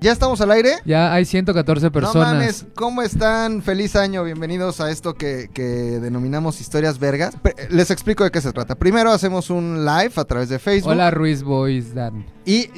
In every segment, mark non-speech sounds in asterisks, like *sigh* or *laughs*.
¿Ya estamos al aire? Ya hay 114 personas. No mames, ¿cómo están? Feliz año, bienvenidos a esto que, que denominamos historias vergas. Pe- Les explico de qué se trata. Primero hacemos un live a través de Facebook. Hola Ruiz Boys Dan. Y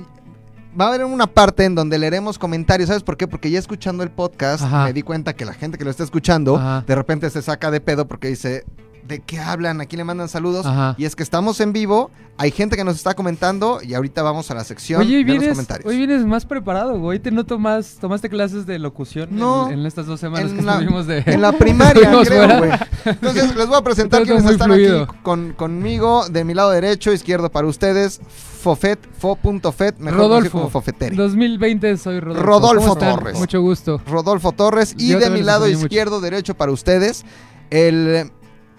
va a haber una parte en donde leeremos comentarios. ¿Sabes por qué? Porque ya escuchando el podcast Ajá. me di cuenta que la gente que lo está escuchando Ajá. de repente se saca de pedo porque dice, ¿de qué hablan? ¿A quién le mandan saludos? Ajá. Y es que estamos en vivo, hay gente que nos está comentando y ahorita vamos a la sección Oye, de los comentarios. hoy vienes más preparado, güey. Te noto más, tomaste clases de locución No, en, en estas dos semanas en que la- estuvimos de... En la primaria, *laughs* creo, güey. Entonces, les voy a presentar quienes están fluido. aquí con, conmigo. De mi lado derecho, izquierdo para ustedes. Fofet, fo.fet, mejor Rodolfo. como Fofeteri. 2020 soy Rodolfo. Rodolfo. Torres. Mucho gusto. Rodolfo Torres. Y Yo de mi lado mucho. izquierdo, derecho para ustedes, el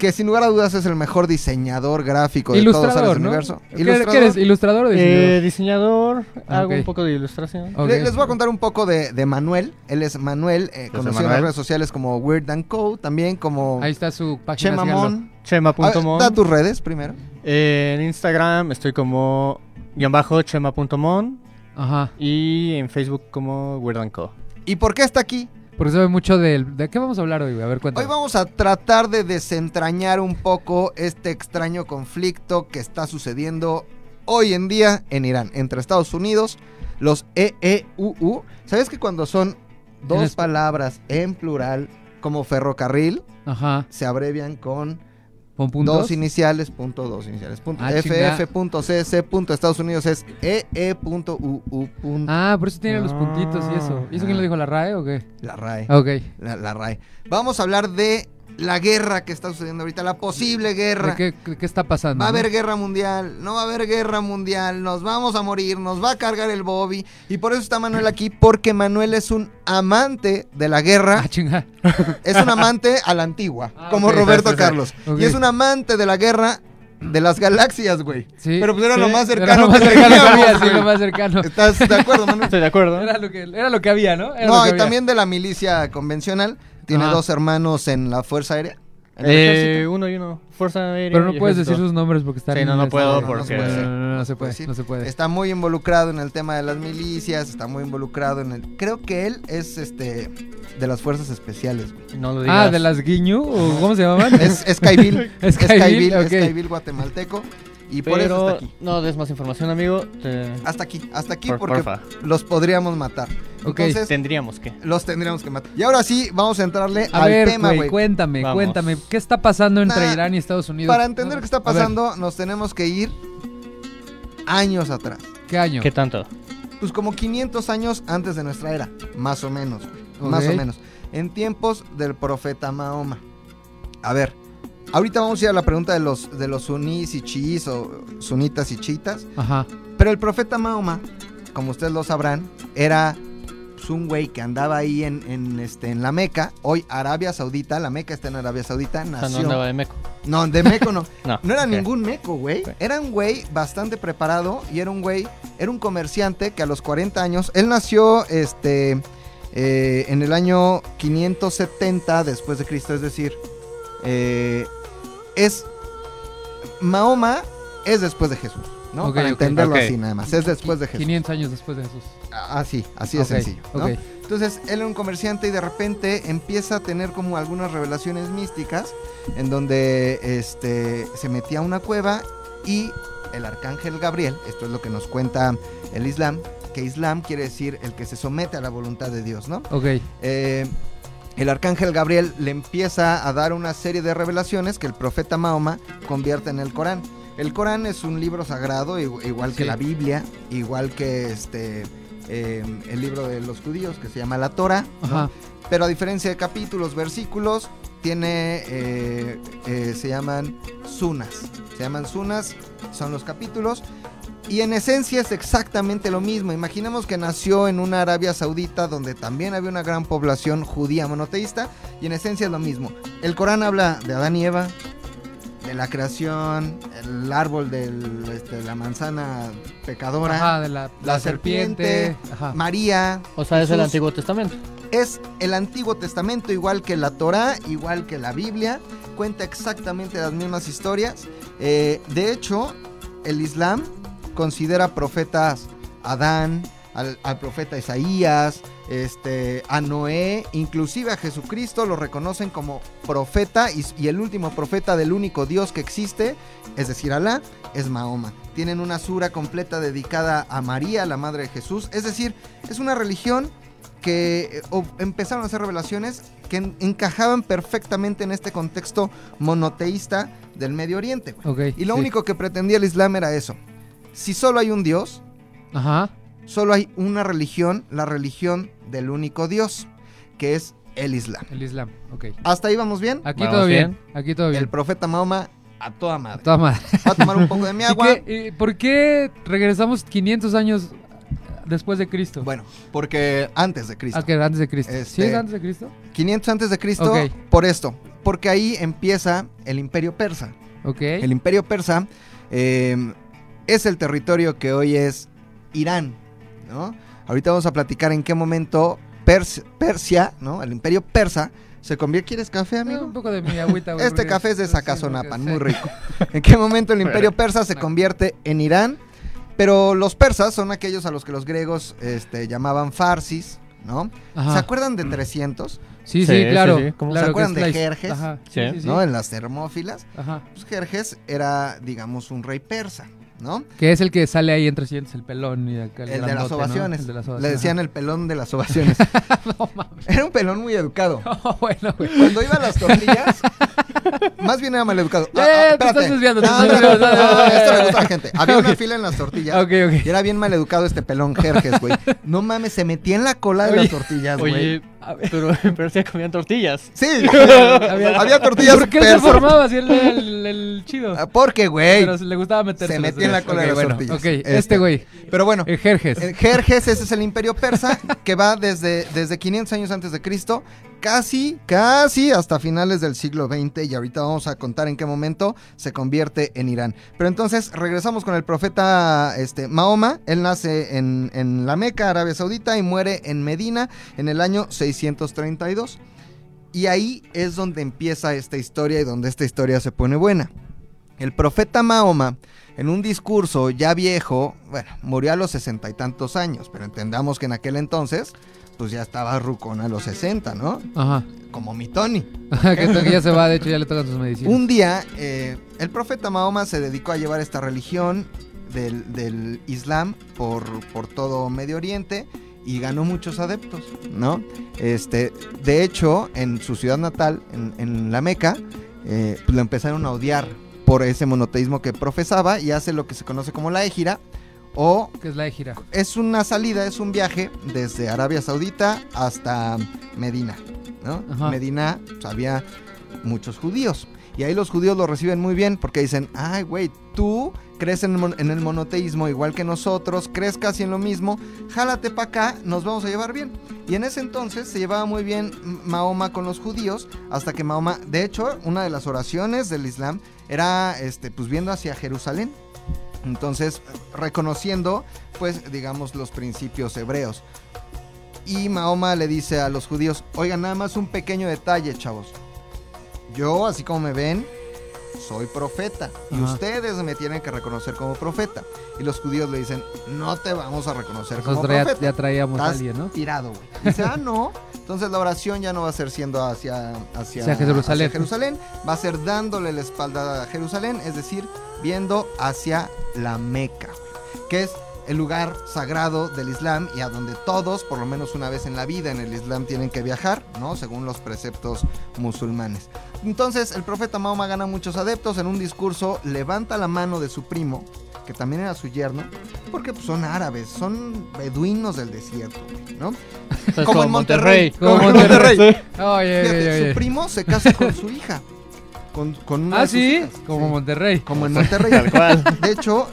que sin lugar a dudas es el mejor diseñador gráfico de todos Ilustrador, el ¿no? universo. ¿Qué, qué eres? ¿Ilustrador o Eh, diseñador? diseñador, Ah, hago un poco de ilustración. Les voy a contar un poco de, de Manuel. Él es Manuel, eh, conocido en las redes sociales como Weird and Co. También como Ahí está su página. Chemamon. Da tus redes primero. Eh, en Instagram estoy como guion bajo chema.mon Ajá. y en Facebook como Weird and Co. ¿Y por qué está aquí? Porque sabe mucho del... ¿De qué vamos a hablar hoy? A ver, cuéntame. Hoy vamos a tratar de desentrañar un poco este extraño conflicto que está sucediendo hoy en día en Irán, entre Estados Unidos, los EEUU. ¿Sabes que cuando son dos palabras en plural, como ferrocarril, Ajá. se abrevian con Dos iniciales, punto, dos iniciales, punto. Ah, FF, punto CC, punto Estados Unidos es EE, punto UU, punto. Ah, por eso tiene los puntitos y eso. ¿Y eso quién lo dijo, la RAE o qué? La RAE. Ok. La, la RAE. Vamos a hablar de la guerra que está sucediendo ahorita, la posible guerra. ¿Qué, está pasando? Va a no? haber guerra mundial, no va a haber guerra mundial, nos vamos a morir, nos va a cargar el Bobby. Y por eso está Manuel aquí, porque Manuel es un amante de la guerra. Ah. *laughs* Es un amante a la antigua, Ah, como. Roberto Sí, sí, sí. Carlos. Y es un amante de la guerra de las galaxias, güey. Sí. Pero pues era Sí, lo más era cercano lo más que cercano que había, sí, lo más cercano. ¿Estás de acuerdo, Manuel? *laughs* Estoy de acuerdo. Era lo que, era lo que había, ¿no? Era lo No, que y había. también de la milicia convencional. Tiene Ajá. dos hermanos en la Fuerza Aérea. en el Eh, ejército. uno y uno. Fuerza Aérea. Pero no y puedes Ejército. decir sus nombres porque están Sí, no, en no puedo no, porque... no se puede. No, no, no, no se puede, decir. no se puede. Está muy involucrado en el tema de las milicias, está muy involucrado en el... Creo que él es este de las fuerzas especiales, güey. No lo digas. Ah, de las Guiñu, o ¿cómo se llamaban? Es Skyville. *laughs* Es ok. Skyville guatemalteco. Y por eso Pero está aquí. no des más información, amigo. Te- Hasta aquí, hasta aquí Por- porque porfa. los podríamos matar. Ok. Entonces, Tendríamos que. los tendríamos que matar. Y ahora sí, vamos a entrarle A al ver, tema, güey, cuéntame, Vamos. cuéntame. ¿Qué está pasando entre Nah, Irán y Estados Unidos? Para entender qué está pasando, nos tenemos que ir años atrás. ¿Qué año? ¿Qué tanto? Pues como 500 años antes de nuestra era, más o menos, güey, más o menos. En tiempos del profeta Mahoma. A ver, ahorita vamos a ir a la pregunta de los, de los sunís y chiís o sunitas y chiitas. Ajá. Pero el profeta Mahoma, como ustedes lo sabrán, era pues, un güey que andaba ahí en, en, este, en la Meca, hoy Arabia Saudita, la Meca está en Arabia Saudita, O sea, no nació... andaba de meco. No, de meco no. *laughs* No. No era ningún meco, güey. Era un güey bastante preparado y era un güey, era un comerciante que a los 40 años, él nació este eh, en el año 570 después de Cristo, es decir, eh, es Mahoma es después de Jesús, ¿no? Para entenderlo así nada más, es después de Jesús. 500 años después de Jesús. Así, así de sencillo. Entonces, él era un comerciante y de repente empieza a tener como algunas revelaciones místicas en donde este, se metía a una cueva y el arcángel Gabriel, esto es lo que nos cuenta el Islam, que Islam quiere decir el que se somete a la voluntad de Dios, ¿no? Ok. Eh, el arcángel Gabriel le empieza a dar una serie de revelaciones que el profeta Mahoma convierte en el Corán. El Corán es un libro sagrado, igu- igual que Sí. la Biblia, igual que este eh, el libro de los judíos que se llama la Torah, pero a diferencia de capítulos, versículos, tiene, eh, eh, se llaman sunas, se llaman sunas, son los capítulos. Y en esencia es exactamente lo mismo. Imaginemos que nació en una Arabia Saudita donde también había una gran población judía monoteísta. Y en esencia es lo mismo. El Corán habla de Adán y Eva, de la creación, el árbol de la manzana pecadora, Ajá, de la, la serpiente, Ajá. María. O sea, es el. Antiguo Testamento. Es el Antiguo Testamento, igual que la Torá, igual que la Biblia. Cuenta exactamente las mismas historias. Eh, de hecho, el Islam considera profetas a Adán, al, al profeta Isaías, este, a Noé, inclusive a Jesucristo lo reconocen como profeta y, y el último profeta del único Dios que existe, es decir, Alá, es Mahoma. Tienen una sura completa dedicada a María, la madre de Jesús, es decir, es una religión que eh, o- empezaron a hacer revelaciones que en- encajaban perfectamente en este contexto monoteísta del Medio Oriente. Y lo sí. único que pretendía el Islam era eso. Si solo hay un Dios, Ajá. solo hay una religión, la religión del único Dios, que es el Islam. El Islam. Ok. ¿Hasta ahí vamos bien? Aquí Vamos todo bien. bien. Aquí todo bien. El profeta Mahoma a toda madre. Toda madre. Voy a tomar un poco de mi *laughs* ¿Y agua. qué- y ¿Por qué regresamos 500 años después de Cristo? Bueno, porque antes de Cristo. Ah, que antes de Cristo. ¿Sí Este- es antes de Cristo? 500 antes de Cristo, por esto. Porque ahí empieza el imperio persa. Ok. El imperio persa eh, es el territorio que hoy es Irán, ¿no? Ahorita vamos a platicar en qué momento Pers- Persia, ¿no? El imperio persa se convierte... ¿Quieres café, Eh, amigo? un poco de mi agüita, güey, Este café es de Sacazonapan, muy rico. ¿En qué momento el imperio *laughs* persa se convierte en Irán? Pero los persas son aquellos a los que los griegos este, llamaban farsis, ¿no? Ajá. ¿Se acuerdan de 300? Sí, sí, Sí, claro. sí, sí. ¿Cómo? claro ¿Se acuerdan de la- Jerjes? Ajá. Sí. Sí, sí, ¿No? En las termófilas. Ajá. Pues Jerjes era, digamos, un rey persa, ¿no? Que es el que sale ahí en 300, el pelón y acá El, de las ovaciones. El de las Le ovaciones. decían el pelón de las ovaciones. *laughs* no mames. Era un pelón muy educado. *laughs* No, bueno, güey. Cuando iba a las tortillas, más bien era te espérate. estás desviando, te No, estás no, no, desviando. esto le gusta a la *laughs* gente. Había una fila en las tortillas. Ok, ok. Y era bien maleducado este pelón Jerjes, güey. No mames, se metía en la cola de Oye. las tortillas, güey. Pero, *laughs* pero se comían tortillas. Sí, *laughs* Había- había, tortillas ¿Por qué él se formaba así el, el, el chido? Ah, Porque, güey. Pero le gustaba meterse. se metía en la cola de las tortillas. Ok, Este. este güey. Pero bueno, El Jerjes. El Jerjes, ese es el imperio persa *laughs* que va desde, desde 500 años antes de Cristo, casi, casi hasta finales del siglo XX y ahorita vamos a contar en qué momento se convierte en Irán. Pero entonces regresamos con el profeta este, Mahoma, él nace en, en la Meca, Arabia Saudita y muere en Medina en el año 632. Y ahí es donde empieza esta historia y donde esta historia se pone buena. El profeta Mahoma, en un discurso ya viejo, bueno, murió a los sesenta y tantos años, pero entendamos que en aquel entonces, pues ya estaba rucón a los 60, ¿no? Ajá. Como mi Tony. *laughs* que, ya se va, de hecho ya le tocan sus medicinas. Un día, eh, el profeta Mahoma se dedicó a llevar esta religión del, del Islam por, por todo Medio Oriente y ganó muchos adeptos, ¿no? Este, de hecho, en su ciudad natal, en, en la Meca, eh, pues lo empezaron a odiar por ese monoteísmo que profesaba y hace lo que se conoce como la égira o Que es la gira. es una salida, es un viaje desde Arabia Saudita hasta Medina, ¿no? Ajá. Medina pues, había muchos judíos y ahí los judíos lo reciben muy bien porque dicen, ay, güey, tú crees en el, monoteísmo igual que nosotros, crees casi en lo mismo, jálate para acá, nos vamos a llevar bien. Y en ese entonces se llevaba muy bien Mahoma con los judíos hasta que Mahoma, de hecho, una de las oraciones del Islam era, este, pues viendo hacia Jerusalén. Entonces, reconociendo, pues, digamos, los principios hebreos. Y Mahoma le dice a los judíos, oigan, nada más un pequeño detalle, chavos. Yo, así como me ven, soy profeta. Y Ajá. ustedes me tienen que reconocer como profeta. Y los judíos le dicen, no te vamos a reconocer como ya, profeta. ya traíamos a alguien, ¿no? tirado, güey. Dice, ah, no. Entonces la oración ya no va a ser siendo hacia, hacia, Hacia Jerusalén. hacia Jerusalén, va a ser dándole la espalda a Jerusalén, es decir, viendo hacia la Meca, güey, que es el lugar sagrado del Islam y a donde todos, por lo menos una vez en la vida en el Islam, tienen que viajar, ¿no? Según los preceptos musulmanes. Entonces el profeta Mahoma gana muchos adeptos, en un discurso levanta la mano de su primo, que también era su yerno, porque pues, son árabes, son beduinos del desierto, ¿no? *laughs* Como en Monterrey. Como Como en Monterrey. Sí. Oye, Fíjate, oye, su primo se casa con su hija. Con, con una Ah, de sus sí, hijas, como sí. Monterrey. Como en Monterrey. Tal cual. De hecho,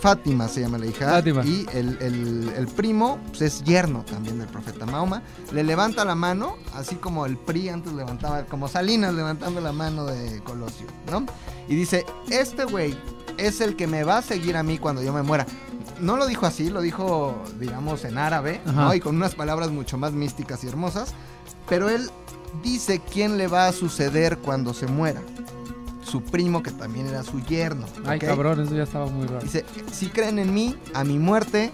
Fátima se llama la hija. Fátima. Y el, el- el primo pues, es yerno también del profeta Mahoma. Le levanta la mano, así como el PRI antes levantaba, como Salinas levantando la mano de Colosio, ¿no? Y dice, este güey es el que me va a seguir a mí cuando yo me muera. No lo dijo así, lo dijo, digamos, en árabe, ¿no? Y con unas palabras mucho más místicas y hermosas. Pero él dice quién le va a suceder cuando se muera. Su primo, que también era su yerno. Ay, cabrón, eso ya estaba muy raro. Dice, si creen en mí, a mi muerte,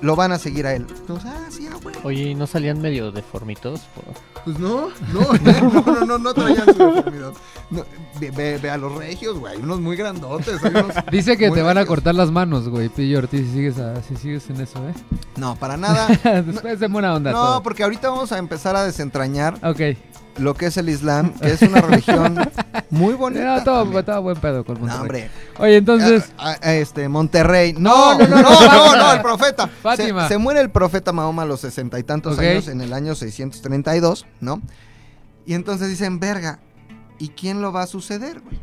lo van a seguir a él. Entonces, ah, sí, ah, güey. Oye, ¿y no salían medio deformitos? por- Pues no, no, *laughs* no, no, no, no traían su deformidad. No, ve, ve- ve a los regios, güey, hay unos muy grandotes. hay unos *laughs* Dice que te van a cortar las manos, güey, Pillo Ortiz, si sigues, a- si sigues en eso, ¿eh? No, para nada. *laughs* Después de buena onda No, todo. porque ahorita vamos a empezar a desentrañar Ok. Lo que es el Islam, que es una religión *laughs* muy bonita. No, todo, todo buen pedo con No, Monterrey. hombre. Oye, entonces, Ah, ah, este, Monterrey. No, No, no, no, no, no, no, el profeta. Fátima. Se, se muere el profeta Mahoma a los sesenta y tantos años en el año 632, ¿no? Y entonces dicen, verga, ¿y quién lo va a suceder, güey?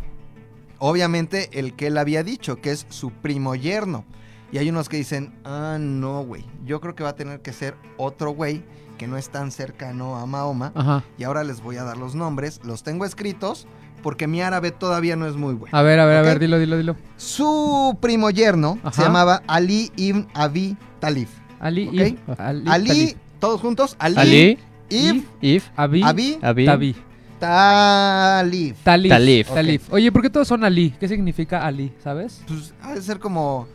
Obviamente el que él había dicho, que es su primo yerno. Y hay unos que dicen, ah, no, güey. Yo creo que va a tener que ser otro güey que no es tan cercano a Mahoma. ajá. Y ahora les voy a dar los nombres. Los tengo escritos porque mi árabe todavía no es muy bueno. A ver, a ver, a ver, dilo, dilo, dilo. Su primo yerno Ajá. se llamaba Ali ibn Abi Talib. Ali, Ok. If, Ali, Ali, Talib. todos juntos, Ali, Ali, ibn If, Abi, Abi Abi, Tabi. Talib. Talib. Talib. Talib. Oye, ¿por qué todos son Ali? ¿Qué significa Ali? ¿Sabes? Pues ha de ser como.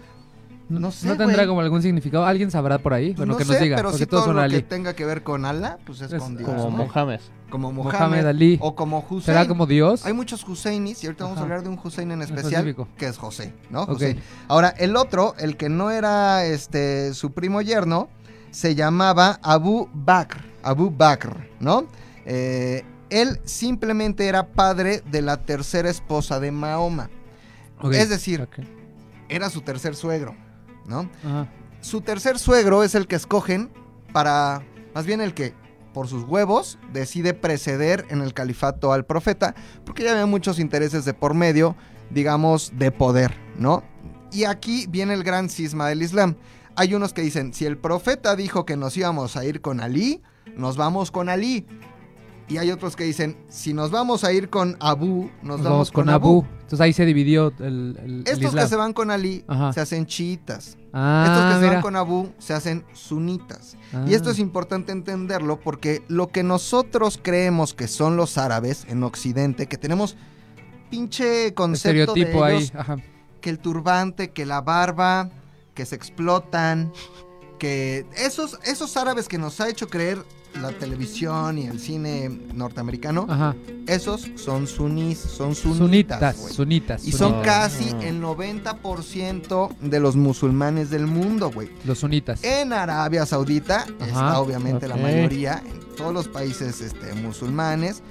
No sé, ¿No tendrá como algún significado? ¿Alguien sabrá por ahí? Bueno, no que sé, nos diga. pero porque sí todos todo son lo que Ali. tenga que ver con Allah, pues es, Es con Dios. como ¿no? Mohamed. Como Mohamed. Mohamed Ali. O como Hussein. ¿Será como Dios? Hay muchos Huseinis y ahorita vamos a hablar de un Hussein en especial Específico. que es José, ¿no? Ok. José. Ahora, el otro, el que no era este su primo yerno, se llamaba Abu Bakr. Abu Bakr, ¿no? Eh, él simplemente era padre de la tercera esposa de Mahoma. Ok. Es decir, era su tercer suegro, ¿no? Ajá. Su tercer suegro es el que escogen para, más bien el que por sus huevos decide preceder en el califato al profeta, porque ya había muchos intereses de por medio, digamos, de poder, ¿no? Y aquí viene el gran cisma del Islam. Hay unos que dicen, si el profeta dijo que nos íbamos a ir con Ali, nos vamos con Ali. Y hay otros que dicen, si nos vamos a ir con Abu, nos, Nos vamos, con, Abu. Entonces ahí se dividió el, el, el Estos Islam. que se van con Ali Ajá. se hacen chiitas. Ah, Estos que se van con Abu se hacen sunitas. Y Ah. esto es importante entenderlo porque lo que nosotros creemos que son los árabes en Occidente, que tenemos pinche concepto Estereotipo de ahí. ellos, Ajá. que el turbante, que la barba, que se explotan, que esos, esos árabes que nos ha hecho creer la televisión y el cine norteamericano, Ajá. esos son sunís, son sunitas. Sunitas. Y son sunitas. casi Ah. el 90% de los musulmanes del mundo, güey. Los sunitas. En Arabia Saudita está obviamente la mayoría, en todos los países este, musulmanes.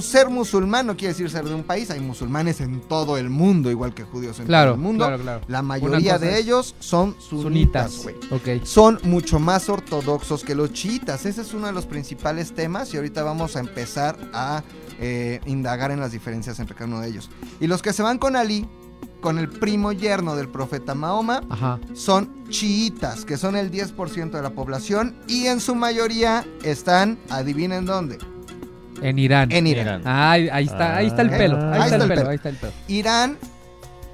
Ser musulmán no quiere decir ser de un país, hay musulmanes en todo el mundo, igual que judíos en Claro, todo el mundo. claro, claro. La mayoría de ellos son sunitas, güey. Ok. Son mucho más ortodoxos que los chiitas. Ese es uno de los principales temas y ahorita vamos a empezar a eh, indagar en las diferencias entre cada uno de ellos. Y los que se van con Ali, con el primo yerno del profeta Mahoma, Ajá. son chiitas, que son el 10% de la población y en su mayoría están, adivinen dónde, En Irán. en Irán. Irán. Ah, ahí, ahí está, ahí está el Ah. pelo. Ahí, está, el pelo, pelo. ahí está el pelo. Irán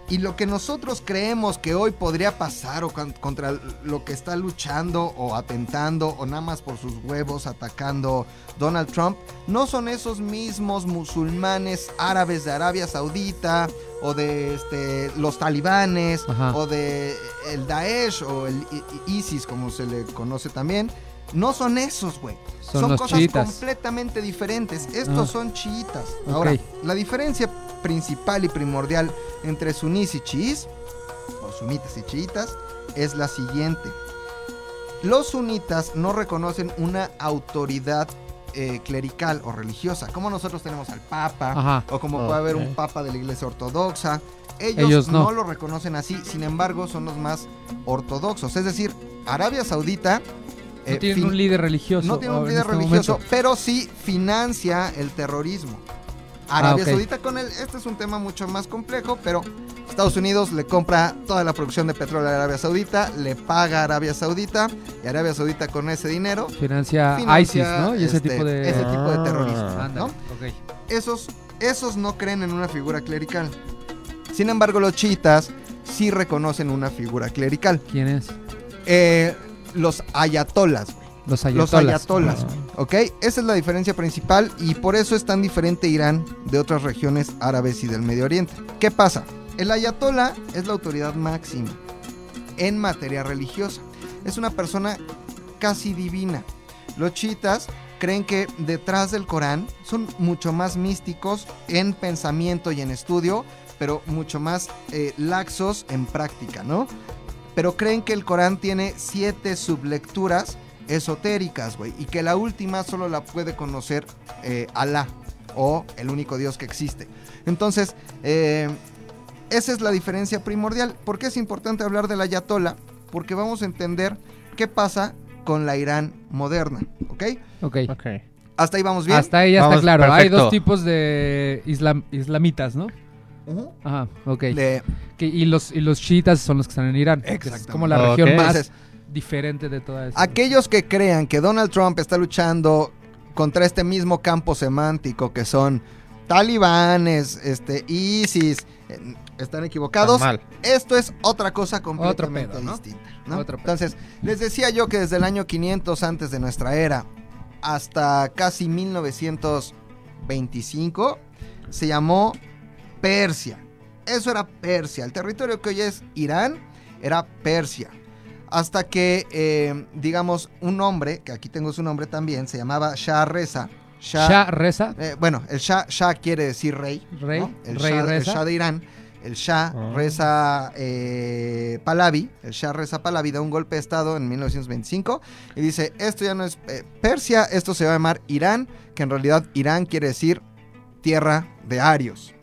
y lo que nosotros creemos que hoy podría pasar o con- contra lo que está luchando o atentando o nada más por sus huevos atacando Donald Trump, no son esos mismos musulmanes árabes de Arabia Saudita o de este, los talibanes Ajá. o de el Daesh o el ISIS como se le conoce también. No son esos, güey. Son cosas chiitas. completamente diferentes. Estos Ah. son chiitas. Ahora, la diferencia principal y primordial entre sunís y chiís, o sunitas y chiitas, es la siguiente. Los sunitas no reconocen una autoridad eh, clerical o religiosa, como nosotros tenemos al Papa, Ajá. o como puede haber un Papa de la Iglesia Ortodoxa. Ellos, Ellos no. no. lo reconocen así, sin embargo, son los más ortodoxos. Es decir, Arabia Saudita No eh, tienen fin- un líder religioso. no tiene un líder este religioso, momento. pero sí financia el terrorismo. Arabia Ah, ok. Saudita con él, este es un tema mucho más complejo, pero Estados Unidos le compra toda la producción de petróleo a Arabia Saudita, le paga a Arabia Saudita y Arabia Saudita con ese dinero Financia, financia, ISIS, ¿no? Y ese este, tipo de. ese tipo de Ah. ¿no? ok. Esos, esos no creen en una figura clerical. Sin embargo, los chiitas sí reconocen una figura clerical. ¿Quién es? Eh, los ayatolas, güey. Los Los ayatolas. ayatolas, ¿ok? Esa es la diferencia principal y por eso es tan diferente Irán de otras regiones árabes y del Medio Oriente. ¿Qué pasa? El ayatola es la autoridad máxima. en materia religiosa. Es una persona casi divina. Los chiitas creen que detrás del Corán son mucho más místicos en pensamiento y en estudio, pero mucho más eh, laxos en práctica, ¿no? Pero creen que el Corán tiene siete sublecturas esotéricas, güey, y que la última solo la puede conocer eh, Alá o el único Dios que existe. Entonces, eh, esa es la diferencia primordial. ¿Por qué es importante hablar de la Ayatollah? Porque vamos a entender qué pasa con la Irán moderna, ¿ok? Ok. Ok. Hasta ahí vamos bien. Hasta ahí ya está claro. Hay dos tipos de islam- islamitas, ¿no? Ujú. Ajá, ok. Le- Que- y, los, y los chiitas son los que están en Irán. que Es como la región más Entonces, diferente de toda esta. aquellos que crean que Donald Trump está luchando contra este mismo campo semántico que son talibanes, este, ISIS, eh, están equivocados. Tan mal. Esto es otra cosa completamente pedo, ¿no? distinta. ¿no? Otro pedo. Entonces, les decía yo que desde el año 500 antes de nuestra era hasta casi 1925 se llamó Persia. Eso era Persia. El territorio que hoy es Irán era Persia. Hasta que, eh, digamos, un hombre, que aquí tengo su nombre también, se llamaba Shah Reza. Shah, Shah Reza. eh, bueno, el Shah, Shah quiere decir rey. Rey, ¿no? El, rey Shah, el Reza. Shah de Irán. El Shah Ah. Reza eh, Pahlavi. El Shah Reza Pahlavi da un golpe de estado en 1925 y dice, esto ya no es eh, Persia, esto se va a llamar Irán, que en realidad Irán quiere decir tierra de arios.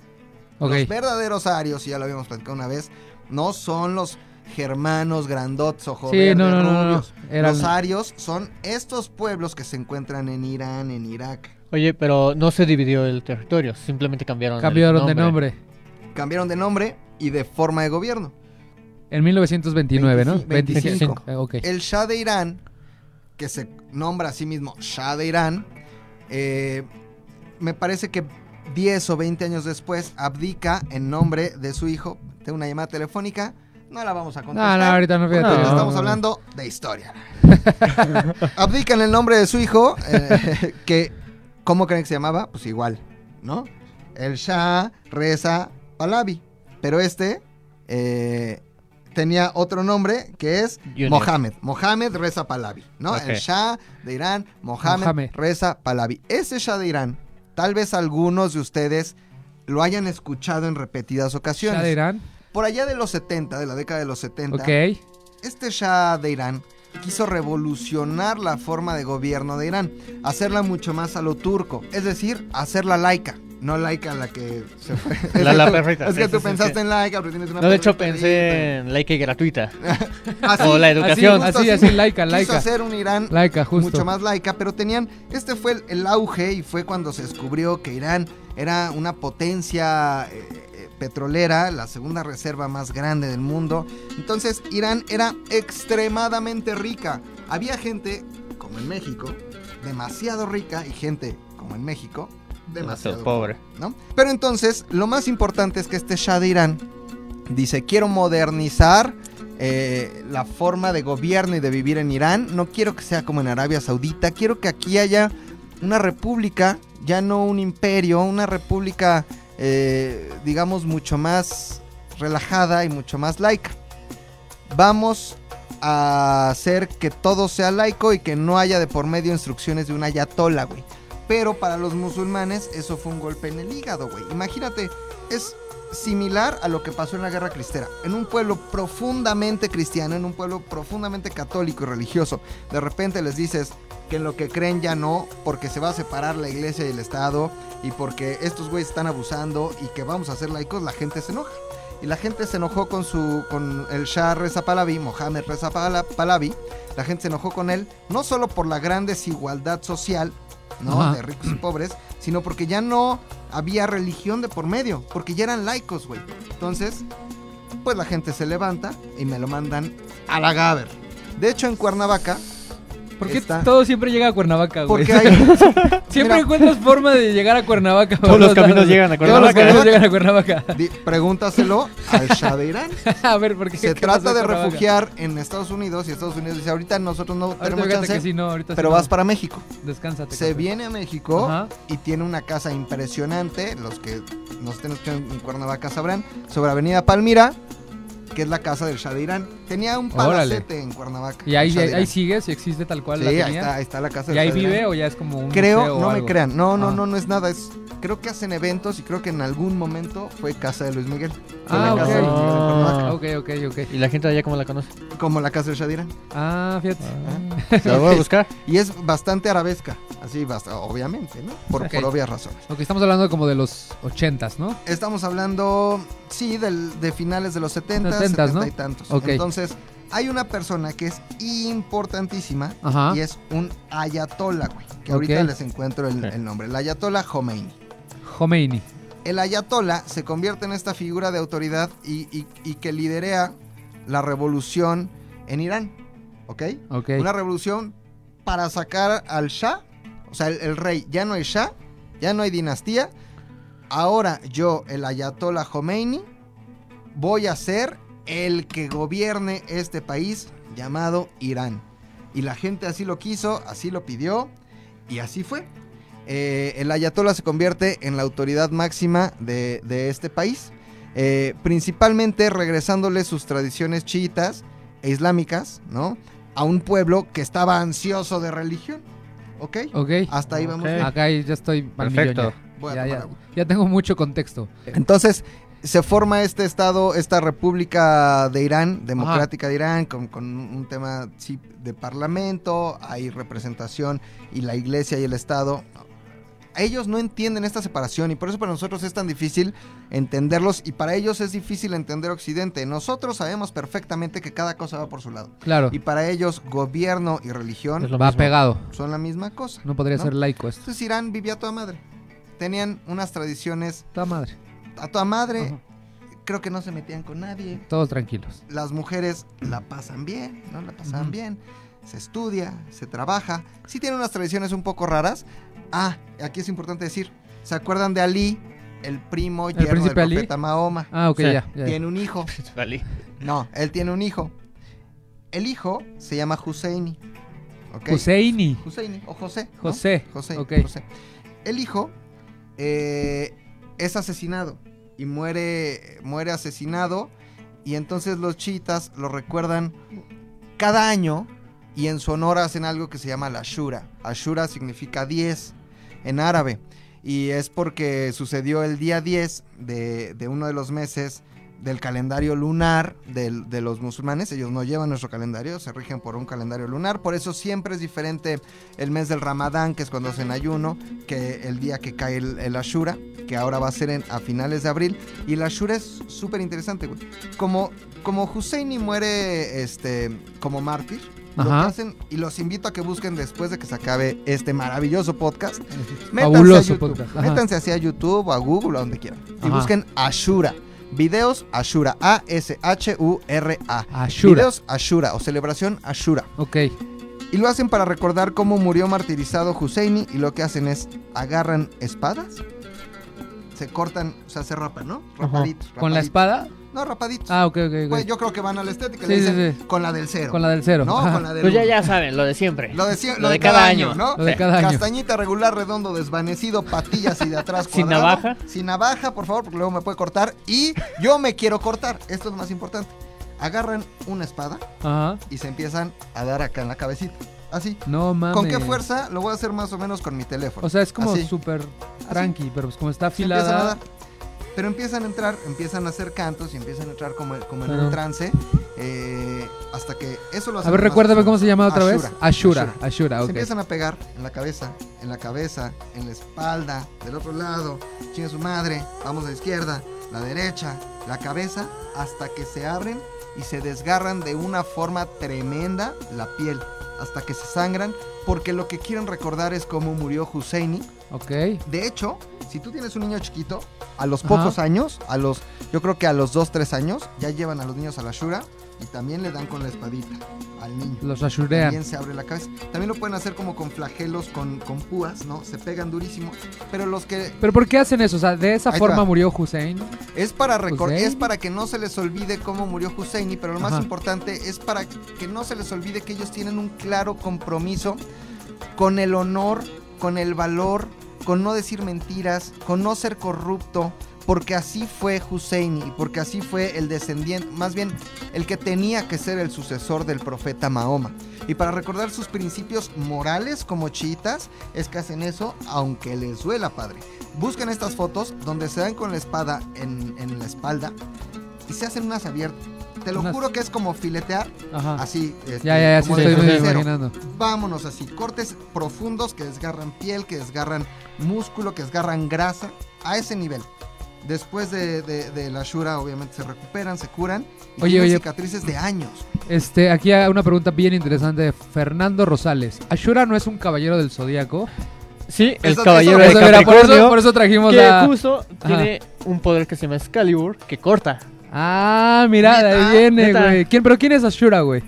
Los verdaderos arios, y ya lo habíamos platicado una vez, no son los germanos grandotes ojos Sí, no, no, no, no. rubios. Eran- Los arios son estos pueblos que se encuentran en Irán, en Irak. Oye, pero no se dividió el territorio, simplemente cambiaron, el cambiaron de nombre. Cambiaron de nombre y de forma de gobierno. En 1929, ¿no? 25. 25. Eh, ok. El Shah de Irán, que se nombra a sí mismo Shah de Irán, eh, me parece que 10 o 20 años después abdica en nombre de su hijo. Tengo una llamada telefónica, no la vamos a No, contestar. no, ahorita no, fíjate. No. estamos hablando de historia. *laughs* abdica en el nombre de su hijo, eh, que, ¿cómo creen que se llamaba? Pues igual, ¿no? El Shah Reza Pahlavi. Pero este eh, tenía otro nombre que es Junior. Mohammed. Mohammed Reza Pahlavi, ¿no? El Shah de Irán, Mohammed, Mohammed. Reza Pahlavi. Ese Shah de Irán, tal vez algunos de ustedes lo hayan escuchado en repetidas ocasiones. Shah de Irán. Por allá de los 70, de la década de los 70, Ok. este Shah de Irán quiso revolucionar la forma de gobierno de Irán, hacerla mucho más a lo turco, es decir, hacerla laica, no laica la que se fue. *laughs* La- la Es que tú- perfecta. Es que Sí, tú sí, pensaste sí. en laica, pero tienes una No, de hecho pensé en like gratuita. *laughs* Así, o la educación. Así, así, así, laica, quiso laica. hacer un Irán Laica, justo. mucho más laica, pero tenían, este fue el, el auge y fue cuando se descubrió que Irán era una potencia eh, eh, petrolera, la segunda reserva más grande del mundo. Entonces Irán era extremadamente rica. Había gente, como en México, demasiado rica y gente, como en México, demasiado pobre. ¿no? Pero entonces, lo más importante es que este Shah de Irán dice, quiero modernizar eh, la forma de gobierno y de vivir en Irán. No quiero que sea como en Arabia Saudita. Quiero que aquí haya una república, ya no un imperio, una república, eh, digamos, mucho más relajada y mucho más laica. Vamos a hacer que todo sea laico y que no haya de por medio instrucciones de un ayatola, güey. Pero para los musulmanes eso fue un golpe en el hígado, güey. Imagínate, es similar a lo que pasó en la guerra cristera. En un pueblo profundamente cristiano, en un pueblo profundamente católico y religioso, de repente les dices que en lo que creen ya no, porque se va a separar la iglesia y el Estado, y porque estos güeyes están abusando y que vamos a ser laicos, la gente se enoja. Y la gente se enojó con su con el Shah Reza Pahlavi, Mohammed Reza Pahla- Pahlavi. La gente se enojó con él, no solo por la gran desigualdad social, ¿no? Ajá. De ricos y pobres, sino porque ya no había religión de por medio, porque ya eran laicos, güey. Entonces, pues la gente se levanta y me lo mandan a la Gaber. De hecho, en Cuernavaca, ¿Por qué está- todo siempre llega a Cuernavaca, güey? porque hay, *laughs* Siempre Mira. encuentras forma de llegar a Cuernavaca. Todos los caminos llegan a Todos los Cuernavaca. caminos llegan a Cuernavaca. di- pregúntaselo al Shah de Irán. *laughs* a ver, ¿por qué? Se ¿Qué trata de refugiar en Estados Unidos y Estados Unidos dice, ahorita nosotros no Ahorita tenemos chance, que sí, no, ahorita sí pero no. vas para México. Descánsate. Se café. viene a México Ajá. y tiene una casa impresionante. Los que nos estén escuchando en Cuernavaca sabrán. Sobre Avenida Palmira. que es la casa del Shah de Irán. Tenía un Órale. palacete en Cuernavaca. Y ahí, ahí Irán. sigue, si existe tal cual Sí, la ahí tenía. está, ahí está la casa ¿Y ahí vive o ya es como un Creo, museo o no me crean, no, no, Ah. no, no es nada, es creo que hacen eventos y creo que en algún momento fue casa de Luis Miguel. Fue Ah, la ok. casa de Luis Miguel en Cuernavaca, Ah. Ok, ok, ok. ¿Y la gente de allá cómo la conoce? como la casa de Irán. Ah, fíjate. ¿La voy a buscar? *laughs* Y es bastante arabesca, así, basta- obviamente, ¿no? Por, obvias razones. Ok, estamos hablando como de los ochentas, ¿no? Estamos hablando, sí, del, de finales de los 70, 70, 70 ¿no? y tantos. Ok. Entonces, hay una persona que es importantísima Ajá. y es un ayatollah, güey. Que ahorita les encuentro el, nombre. El ayatollah Khomeini. Khomeini. El ayatollah se convierte en esta figura de autoridad y, y- y que liderea la revolución en Irán. ¿Ok? Ok. Una revolución para sacar al Shah, o sea, el, el rey. Ya no hay Shah, ya no hay dinastía. Ahora yo, el ayatollah Khomeini, voy a ser el que gobierne este país llamado Irán. Y la gente así lo quiso, así lo pidió y así fue. Eh, el ayatollah se convierte en la autoridad máxima de, de este país, eh, principalmente regresándole sus tradiciones chiitas e islámicas, ¿no? A un pueblo que estaba ansioso de religión, ¿ok? Ok. Hasta ahí vamos. Bien. Acá ya estoy Perfecto. millón ya. Voy a Ya, tomar ya. agua. Ya tengo mucho contexto. Entonces, se forma este estado, esta república de Irán, democrática de Irán, con, con un tema sí, de parlamento, hay representación y la iglesia y el Estado. Ellos no entienden esta separación y por eso para nosotros es tan difícil entenderlos y para ellos es difícil entender Occidente. Nosotros sabemos perfectamente que cada cosa va por su lado. Claro. Y para ellos gobierno y religión Es lo Va mismo. pegado. son la misma cosa. No podría ¿no? ser laico esto. Entonces Irán vivía toda madre. Tenían unas tradiciones Está madre. A toda madre. Ajá. Creo que no se metían con nadie. Todos tranquilos. Las mujeres la pasan bien, ¿no? La pasan bien. Se estudia, se trabaja. Sí tienen unas tradiciones un poco raras. Ah, aquí es importante decir. ¿Se acuerdan de Ali? El primo yerno del príncipe Ali? profeta Mahoma. Ah, ok, Sí. ya. ya. Tiene un hijo. *laughs* Vale. No, él tiene un hijo. El hijo se llama Husseini. ¿ok? Husseini. Husseini o José. ¿no? José. José, Ok. José. El hijo eh, es asesinado y muere, muere asesinado y entonces los chiitas lo recuerdan cada año y en su honor hacen algo que se llama la Ashura. Ashura significa 10 en árabe y es porque sucedió el día 10 de, de uno de los meses del calendario lunar del- de los musulmanes. Ellos no llevan nuestro calendario, se rigen por un calendario lunar. Por eso siempre es diferente el mes del Ramadán, que es cuando hacen ayuno, que el día que cae el, el Ashura, que ahora va a ser en- a finales de abril. Y el Ashura es súper interesante, güey. Como, como Husseini muere este, como mártir, lo que hacen, y los invito a que busquen después de que se acabe este maravilloso podcast. Métanse Fabuloso a YouTube, podcast, métanse hacia YouTube o a Google, a donde quieran. Y Ajá. busquen Ashura. Videos Ashura. A-S-H-U-R-A. Ashura. Videos Ashura o celebración Ashura. Ok. Y lo hacen para recordar cómo murió martirizado Husseini. Y lo que hacen es agarran espadas, se cortan, o sea, se rapan, ¿no? Rapaditos. ¿Con la espada? No, rapaditos. Ah, ok, ok. ok. Pues yo creo que van a la estética. Sí, le sí, dicen sí. con la del cero. Con la del cero. No, Ajá. con la del Pues ya, ya saben, lo de siempre. Lo de, cie- Lo de cada año. ¿no? Lo de cada año. Castañita regular, redondo, desvanecido, patillas y de atrás *laughs* Sin cuadrado. navaja. Sin navaja, por favor, porque luego me puede cortar. Y yo me quiero cortar. Esto es lo más importante. Agarran una espada Ajá. y se empiezan a dar acá en la cabecita. Así. No mames. ¿Con qué fuerza? Lo voy a hacer más o menos con mi teléfono. O sea, es como súper tranqui, pero pues como está Se empiezan a afilada. Pero empiezan a entrar, empiezan a hacer cantos y empiezan a entrar como, como en Ajá. un trance. eh, hasta que eso lo A hacen ver, recuérdame cómo se llama otra vez. Ashura. Ashura. Ashura, Se empiezan a pegar en la cabeza, en la cabeza, en la espalda, del otro lado, chingue su madre, vamos a la izquierda, la derecha, la cabeza, hasta que se abren y se desgarran de una forma tremenda la piel, hasta que se sangran, porque lo que quieren recordar es cómo murió Husseini. Ok. De hecho, si tú tienes un niño chiquito, a los Ajá. pocos años, a los, yo creo que a los 2, 3 años, ya llevan a los niños a la Shura y también le dan con la espadita al niño. Los ashurean. También se abre la cabeza. También lo pueden hacer como con flagelos, con, con púas, ¿no? Se pegan durísimo. Pero los que ¿Pero por qué hacen eso? O sea, de esa Ahí forma va. murió Hussein. es para recor- Husseini. es para que no se les olvide cómo murió Husseini, pero lo más Ajá. importante es para que no se les olvide que ellos tienen un claro compromiso con el honor, con el valor, con no decir mentiras, con no ser corrupto, porque así fue Husseini porque así fue el descendiente, más bien el que tenía que ser el sucesor del profeta Mahoma. Y para recordar sus principios morales como chiitas, es que hacen eso aunque les duela, padre. Busquen estas fotos donde se dan con la espada en, en la espalda y se hacen unas abiertas. Te lo Unas- juro que es como filetear, Ajá. así. este, Ya, ya, ya, sí estoy imaginando. Vámonos así, cortes profundos que desgarran piel, que desgarran músculo, que desgarran grasa, a ese nivel. Después de, de- de la Shura, obviamente se recuperan, se curan y Oye, tienen oye. cicatrices de años. Este, aquí hay una pregunta bien interesante de Fernando Rosales. ¿Ashura no es un caballero del zodiaco? Sí, el Eso- caballero eso- de mira, por, Capricornio, eso, por eso trajimos que a... justo tiene un poder que se llama Excalibur, que corta. Ah, mira, de ahí viene, neta. güey. ¿Quién, ¿Pero quién es Ashura, güey?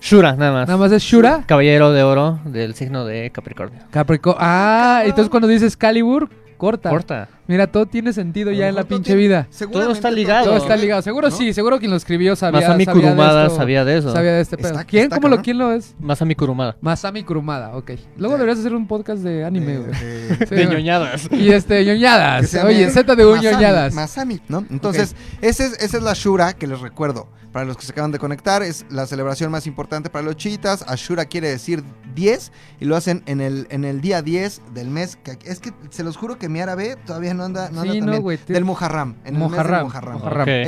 Shura, nada más. ¿Nada más es Shura? Caballero de oro del signo de Capricornio. Capricornio. Ah, entonces cuando dices Calibur, corta. Corta. Mira, todo tiene sentido ya en la todo pinche tiene- vida. seguramente está ligado. Todo está ligado. Seguro ¿no? sí, seguro quien lo escribió sabía, Masami sabía de Kurumada esto, sabía de eso. Sabía de este pedo. Está- ¿Quién? está ¿Cómo lo. ¿Quién lo es? Masami Kurumada. Masami Kurumada, ok. Luego De- deberías hacer un podcast de anime, de- güey. de- Sí, de ñoñadas. Y este, ñoñadas. Oye, Z de Masami, ñoñadas. Masami, ¿no? Entonces, ese es- esa es la Shura que les recuerdo. Para los que se acaban de conectar, es la celebración más importante para los chiitas. Ashura quiere decir 10 y lo hacen en el, en el día 10 del mes. que- es que se los juro que mi árabe todavía no anda, no anda Sí, no, te- Del Muharram. En el mes del.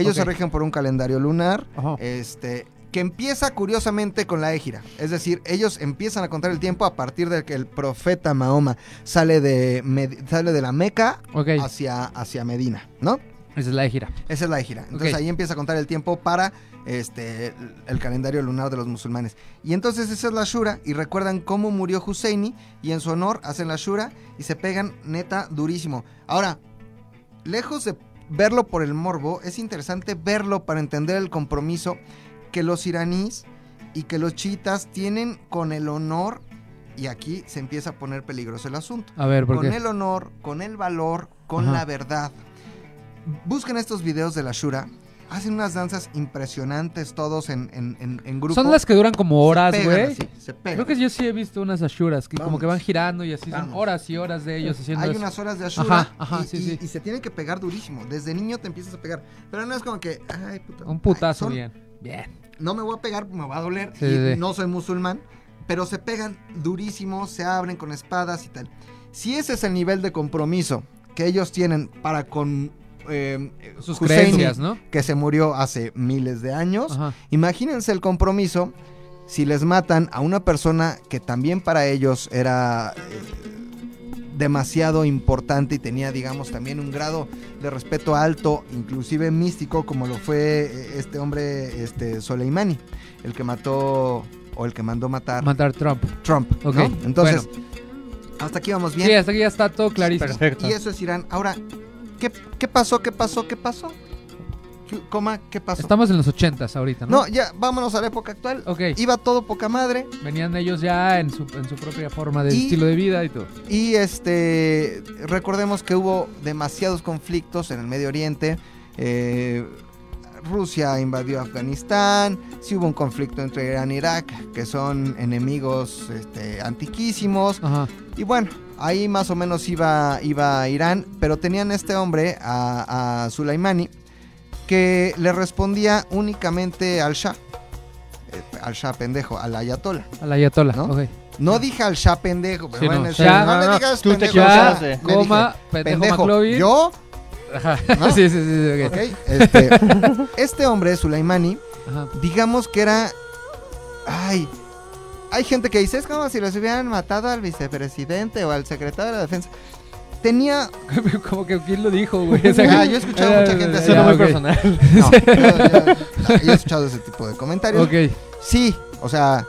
Ellos se rigen por un calendario lunar. Ajá. Este, que empieza curiosamente con la égira. Es decir, ellos empiezan a contar el tiempo a partir de que el profeta Mahoma sale de, Med- sale de la Meca hacia, hacia Medina, ¿no? esa es la de gira. Esa es la égira. Entonces Ok. ahí empieza a contar el tiempo para este, el calendario lunar de los musulmanes. Y entonces esa es la Shura y recuerdan cómo murió Husseini y en su honor hacen la Shura y se pegan neta durísimo. Ahora, lejos de verlo por el morbo, es interesante verlo para entender el compromiso que los iraníes y que los chiitas tienen con el honor y aquí se empieza a poner peligroso el asunto A ver, ¿por con qué? el honor, con el valor, con Ajá. la verdad. Busquen estos videos de la Shura. Hacen unas danzas impresionantes todos en, en, en, en grupo. Son las que duran como horas, güey. Creo que yo sí he visto unas ashuras que como que van girando y así son Vamos. horas y horas de ellos haciendo Hay eso. unas horas de Ashura Ajá, ajá, y, sí, y- sí. y se tienen que pegar durísimo. Desde niño te empiezas a pegar. Pero no es como que, ay, puta. Un putazo Ay, son- bien. Bien. No me voy a pegar, me va a doler. Sí, y no soy musulmán. Pero se pegan durísimo, se abren con espadas y tal. Si ese es el nivel de compromiso que ellos tienen para con eh, Sus Husseini, creencias, ¿no? que se murió hace miles de años. Ajá. Imagínense el compromiso si les matan a una persona que también para ellos era eh, demasiado importante y tenía, digamos, también un grado de respeto alto, inclusive místico, como lo fue eh, este hombre, este Soleimani, el que mató o el que mandó matar Matar Trump. Trump. Ok, ¿no? Entonces, hasta aquí vamos bien. Sí, hasta aquí ya está todo clarísimo. Perfecto. Y eso es Irán. Ahora, ¿qué, qué pasó? ¿Qué pasó? ¿Qué pasó? ¿Qué- Coma, ¿qué pasó? Estamos en los ochentas ahorita, ¿no? No, ya, vámonos a la época actual. Ok. Iba todo poca madre. Venían ellos ya en su, en su propia forma de Y- estilo de vida y todo. Y este, recordemos que hubo demasiados conflictos en el Medio Oriente. Eh, Rusia invadió Afganistán. Sí hubo un conflicto entre Irán e Irak, que son enemigos este, antiquísimos. Ajá. Y bueno, ahí más o menos iba, iba Irán, pero tenían este hombre, a, a Sulaimani, que le respondía únicamente al Shah. Eh, al Shah pendejo, al Ayatollah. A la Ayatollah. ¿No? Ok. No dije al Shah pendejo, pero Sí, bueno, no, Shah- no, no, digas tú te pendejo. Shah, Me Coma, pendejo, pendejo. Yo, Ajá. ¿No? *laughs* sí, sí, sí, sí, ok. ok, este, *laughs* este hombre, Sulaimani, Ajá. digamos que era, ay, hay gente que dice, es como si les hubieran matado al vicepresidente o al secretario de la defensa. Tenía *laughs* como que quién lo dijo, güey. O sea, Ah, yo he escuchado mucha gente así, Ya, muy personal. No, yo, yo- yo he escuchado ese tipo de comentarios. Ok. Sí, o sea,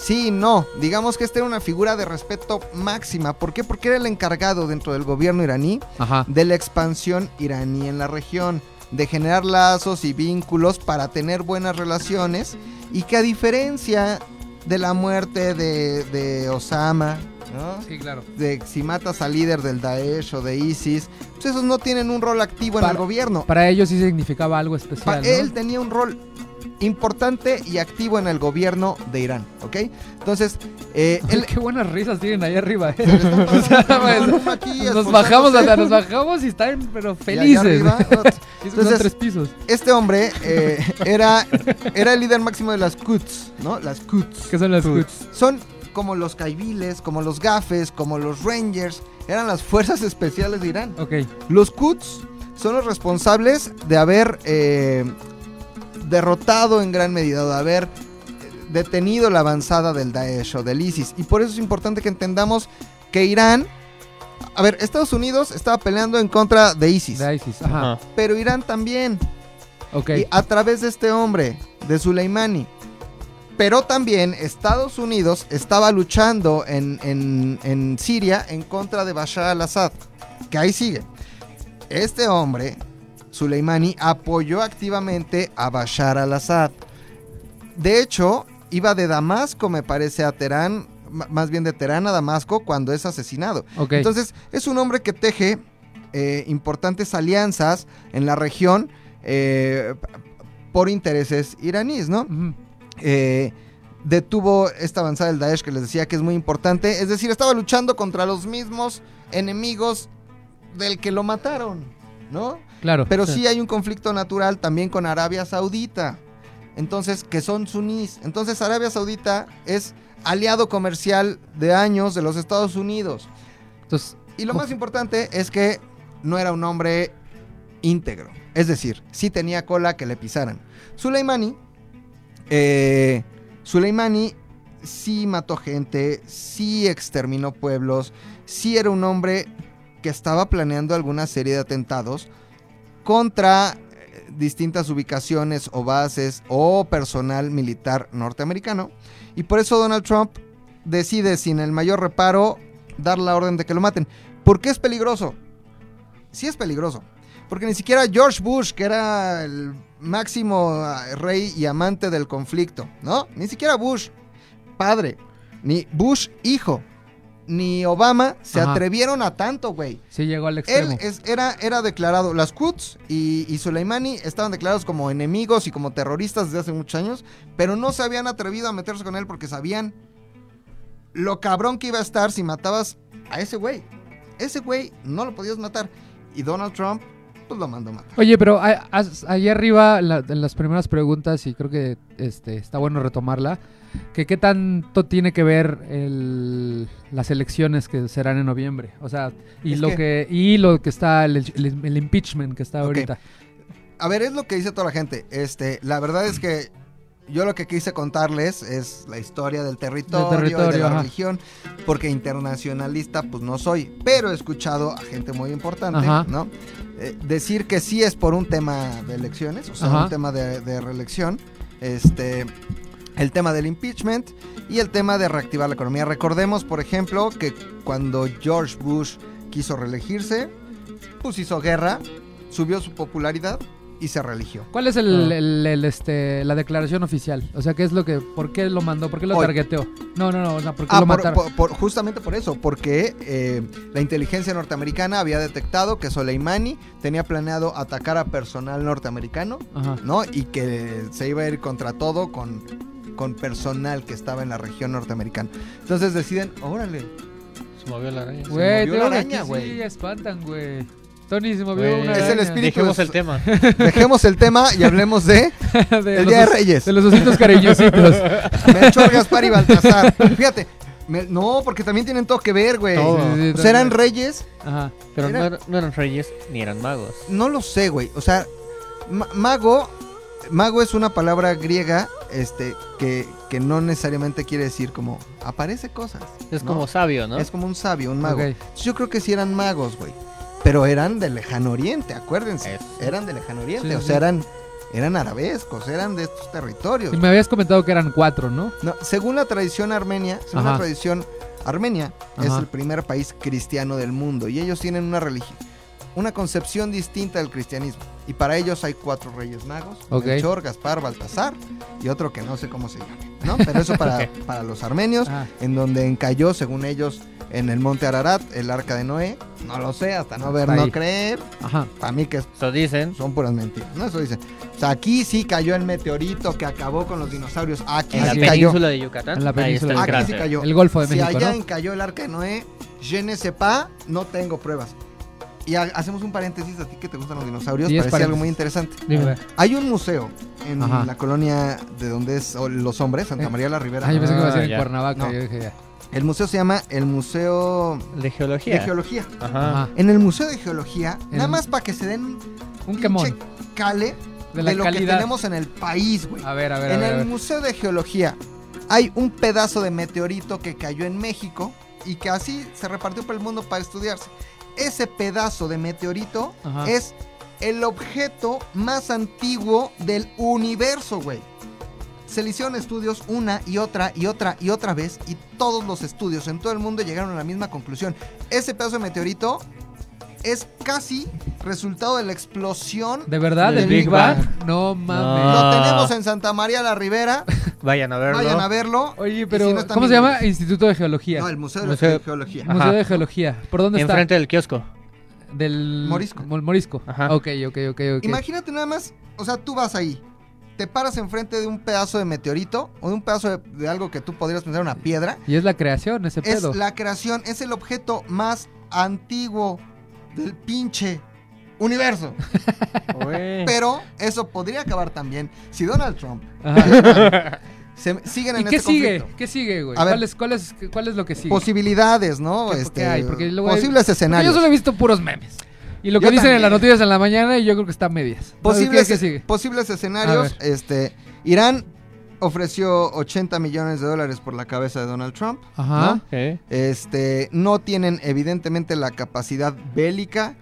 sí, no. Digamos que esta era una figura de respeto máxima. ¿Por qué? Porque era el encargado dentro del gobierno iraní Ajá. de la expansión iraní en la región, de generar lazos y vínculos para tener buenas relaciones y que a diferencia de la muerte de, de Osama, ¿no? Sí, claro. de si matas al líder del Daesh o de ISIS, pues esos no tienen un rol activo en el gobierno. Para ellos sí significaba algo Pa- especial. ¿no? Él tenía un rol importante y activo en el gobierno de Irán, ¿ok? Entonces, eh, él- Qué buenas risas tienen ahí arriba. eh. *laughs* O sea, pues, aquí Nos bajamos, hasta, nos bajamos y están pero felices. arriba, *laughs* Entonces- tres pisos. este hombre eh, era, era el líder máximo de las Quds, ¿no? Las Quds. ¿Qué son las Quds? Son como los Kaibiles, como los Gafes, como los Rangers. Eran las fuerzas especiales de Irán. Ok. Los Quds son los responsables de haber eh, derrotado en gran medida, de haber eh, detenido la avanzada del Daesh o del ISIS. Y por eso es importante que entendamos que Irán... A ver, Estados Unidos estaba peleando en contra de ISIS, De ISIS. Ajá. Ajá. pero Irán también. Ok. Y a través de este hombre, de Soleimani. Pero también Estados Unidos estaba luchando en, en- en Siria en contra de Bashar al-Assad. Que ahí sigue. Este hombre, Soleimani, apoyó activamente a Bashar al-Assad. De hecho, iba de Damasco, me parece, a Teherán, más bien de Teherán a Damasco, cuando es asesinado. Entonces, es un hombre que teje eh, importantes alianzas en la región eh, por intereses iraníes, ¿no? Eh, detuvo esta avanzada del Daesh que les decía que es muy importante. Es decir, estaba luchando contra los mismos enemigos del que lo mataron, ¿no? Claro. Pero sí hay un conflicto natural también con Arabia Saudita. Entonces, que son sunís. Entonces, Arabia Saudita es aliado comercial de años de los Estados Unidos. Entonces, Y lo más importante es que no era un hombre íntegro. Es decir, sí tenía cola que le pisaran. Soleimani, eh, Soleimani sí mató gente, sí exterminó pueblos, sí era un hombre que estaba planeando alguna serie de atentados contra eh, distintas ubicaciones o bases o personal militar norteamericano. Y por eso Donald Trump decide sin el mayor reparo dar la orden de que lo maten. ¿Por qué es peligroso? Sí es peligroso. Porque ni siquiera George Bush, que era el máximo ah, rey y amante del conflicto, ¿no? Ni siquiera Bush, padre, ni Bush, hijo, ni Obama se Ajá. atrevieron a tanto, güey. sí llegó al Él extremo. es- era, era declarado, las Quds y, y Soleimani estaban declarados como enemigos y como terroristas desde hace muchos años, pero no se habían atrevido a meterse con él porque sabían lo cabrón que iba a estar si matabas a ese güey. Ese güey no lo podías matar. Y Donald Trump, pues lo mandó a matar. Oye, pero a- ahí arriba, la- en las primeras preguntas, y creo que este, está bueno retomarla, que qué tanto tiene que ver el- las elecciones que serán en noviembre. O sea, y Es lo que- que, y lo que está, el, el- el impeachment que está ahorita. A ver, es lo que dice toda la gente. Este, la verdad es que yo lo que quise contarles es la historia del territorio, y de la ajá. religión, porque internacionalista pues no soy, pero he escuchado a gente muy importante, Ajá. ¿no? Eh, decir que sí es por un tema de elecciones, o sea, Ajá. un tema de, de reelección, este, el tema del impeachment y el tema de reactivar la economía. Recordemos, por ejemplo, que cuando George Bush quiso reelegirse, pues hizo guerra, subió su popularidad y se reeligió. ¿Cuál es el, Ah. el- el, este, la declaración oficial? O sea, ¿qué es lo que, por qué lo mandó? ¿Por qué lo Hoy. targeteó? No, no, no, o sea, ¿por qué Ah, lo por- mataron? por- por- justamente por eso, porque eh, la inteligencia norteamericana había detectado que Soleimani tenía planeado atacar a personal norteamericano, Ajá. ¿no? Y que se iba a ir contra todo con, con personal que estaba en la región norteamericana. Entonces deciden, órale, Se movió la araña. Güey, movió la araña, güey. sí espantan, güey. Tony se movió Güey, una Es el espíritu Dejemos de- el tema. *laughs* dejemos el tema y hablemos de *laughs* de el los Día de Reyes. De los ositos cariñositos. *laughs* Melchor, Gaspar y Baltasar. Fíjate, me- no, porque también tienen todo que ver, güey. Sí, sí, O sea, eran reyes Ajá. Pero Era- no, eran- no eran reyes ni eran magos. No lo sé, güey. O sea, ma- mago, mago es una palabra griega, este, que, que no necesariamente quiere decir como aparece cosas. Es ¿no? como sabio, ¿no? Es como un sabio, un mago. Yo creo que sí eran magos, güey. Pero eran del lejano oriente, acuérdense. Eran del lejano oriente. Sí, o sí. sea, eran, eran arabescos, eran de estos territorios. Y me habías comentado que eran cuatro, ¿no? No, según la tradición armenia, según Ajá. la tradición armenia, es el primer país cristiano del mundo y ellos tienen una religión, una concepción distinta del cristianismo. Y para ellos hay cuatro reyes magos, Ok. Melchor, Gaspar, Baltasar y otro que no sé cómo se llama, ¿no? Pero eso *laughs* para, para los armenios, Ah, en donde encalló, según ellos, en el monte Ararat, el arca de Noé. No lo sé, hasta no ver, Ahí. no creer. Ajá. Para mí que Eso dicen. son puras mentiras. No, eso dicen. O sea, aquí sí cayó el meteorito que acabó con los dinosaurios. Aquí En la sí cayó. península de Yucatán. En la ahí península está el Aquí sí cráter. cayó. El Golfo de si México, allá ¿no? en cayó el arca de Noé, je ne sais pas, no tengo pruebas. Y ha- hacemos un paréntesis a ti que te gustan los dinosaurios, Diez parece algo paréntesis. muy interesante. Dime. Hay un museo en Ajá. la colonia de donde es o- los hombres, Santa Eh. María la Ribera. Ah, yo pensé que iba a ser Ah, en ya. Cuernavaca. No. Yo dije ya. El museo se llama el Museo De geología. de Geología. Ajá. En el Museo de Geología, El- nada más para que se den Un pinche quemón. cale De lo que tenemos en el país, güey. A ver, a ver, a En ver. a el ver. Museo de Geología hay un pedazo de meteorito que cayó en México y que así se repartió por el mundo para estudiarse. Ese pedazo de meteorito Ajá. es el objeto más antiguo del universo, güey. Se le hicieron estudios una y otra y otra y otra vez y todos los estudios en todo el mundo llegaron a la misma conclusión. Ese pedazo de meteorito es casi resultado de la explosión. ¿De verdad? ¿Del ¿Del Big Big Bang? No mames. No. Lo tenemos en Santa María la Ribera. *laughs* Vayan a verlo. Vayan a verlo. Oye, pero si no están ¿cómo se llama? Instituto de Geología. No, el Museo de Museo- de Geología. Ajá. Museo de Geología. ¿Por dónde está? Enfrente del kiosco. Del Morisco. Mol- Morisco. Ajá. Ok, ok, ok, ok. Imagínate nada más, o sea, tú vas ahí, te paras enfrente de un pedazo de meteorito o de un pedazo de, de algo que tú podrías pensar una piedra. Y es la creación, ese Es pedo. la creación, es el objeto más antiguo del pinche universo. *laughs* Pero eso podría acabar también si Donald Trump Ajá. *laughs* se siguen ¿Y en qué este sigue? conflicto. ¿Qué sigue, güey? A ver. ¿Cuál es, cuál, es, ¿Cuál es lo que sigue? Posibilidades, ¿no? ¿Qué- Este, qué hay? Porque luego hay- posibles Porque escenarios. yo solo he visto puros memes. Y lo que Yo dicen en las noticias en la mañana y yo creo que está a medias. Posibles, ¿Qué, qué sigue? posibles escenarios. Este, Irán ofreció 80 millones de dólares por la cabeza de Donald Trump. Ajá. ¿no? Este, no tienen evidentemente la capacidad bélica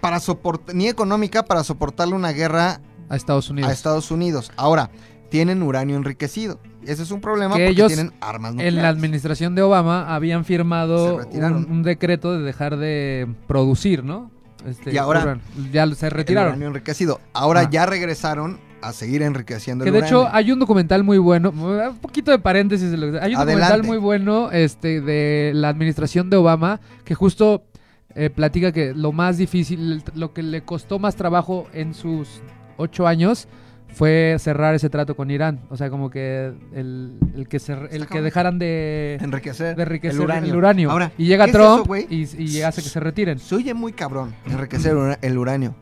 para soportar, ni económica para soportarle una guerra A Estados Unidos. a Estados Unidos. Ahora, tienen uranio enriquecido. Ese es un problema Que porque ellos, tienen armas En la nucleares. administración de Obama habían firmado un decreto de dejar de producir, ¿no? Este, Y ahora- ya se El retiraron. uranio enriquecido. Ahora Ah. ya regresaron a seguir enriqueciendo Que el de uranio. hecho hay un documental muy bueno, un poquito de paréntesis, hay un Adelante. documental muy bueno este, de la administración de Obama que justo eh, platica que lo más difícil, lo que le costó más trabajo en sus ocho años fue cerrar ese trato con Irán. O sea, como que el, el que, se, el que dejaran de, enriquecer, de enriquecer el uranio. el uranio. Ahora, y llega ¿qué es Trump eso, y, y hace que se retiren. Se oye muy cabrón enriquecer el uranio.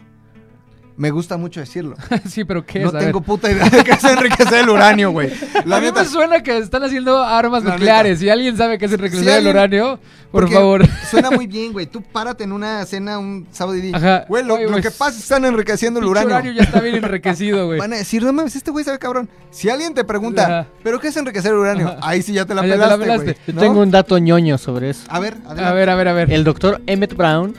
Me gusta mucho decirlo. *laughs* sí, pero ¿qué No es? Ver. tengo puta idea de qué es enriquecer el uranio, güey. *laughs* La a mí neta, me suena que están haciendo armas La nucleares. Si alguien sabe qué es enriquecer Si el alguien- uranio, por porque favor. *laughs* Suena muy bien, güey. Tú párate en una cena un sábado y di, Ajá. güey, lo, Oye, lo güey, que pasa es que están enriqueciendo el Pinche uranio. ya está bien enriquecido, güey. Van a decir, no mames, este güey sabe cabrón. Si alguien te pregunta, Ajá. ¿pero qué es enriquecer el uranio? Ajá. Ahí sí ya te la Ah, ya te la pelaste, pelaste. güey. Yo ¿no? tengo un dato ñoño sobre eso. A ver, adelante. A ver, a ver, a ver. El doctor Emmett Brown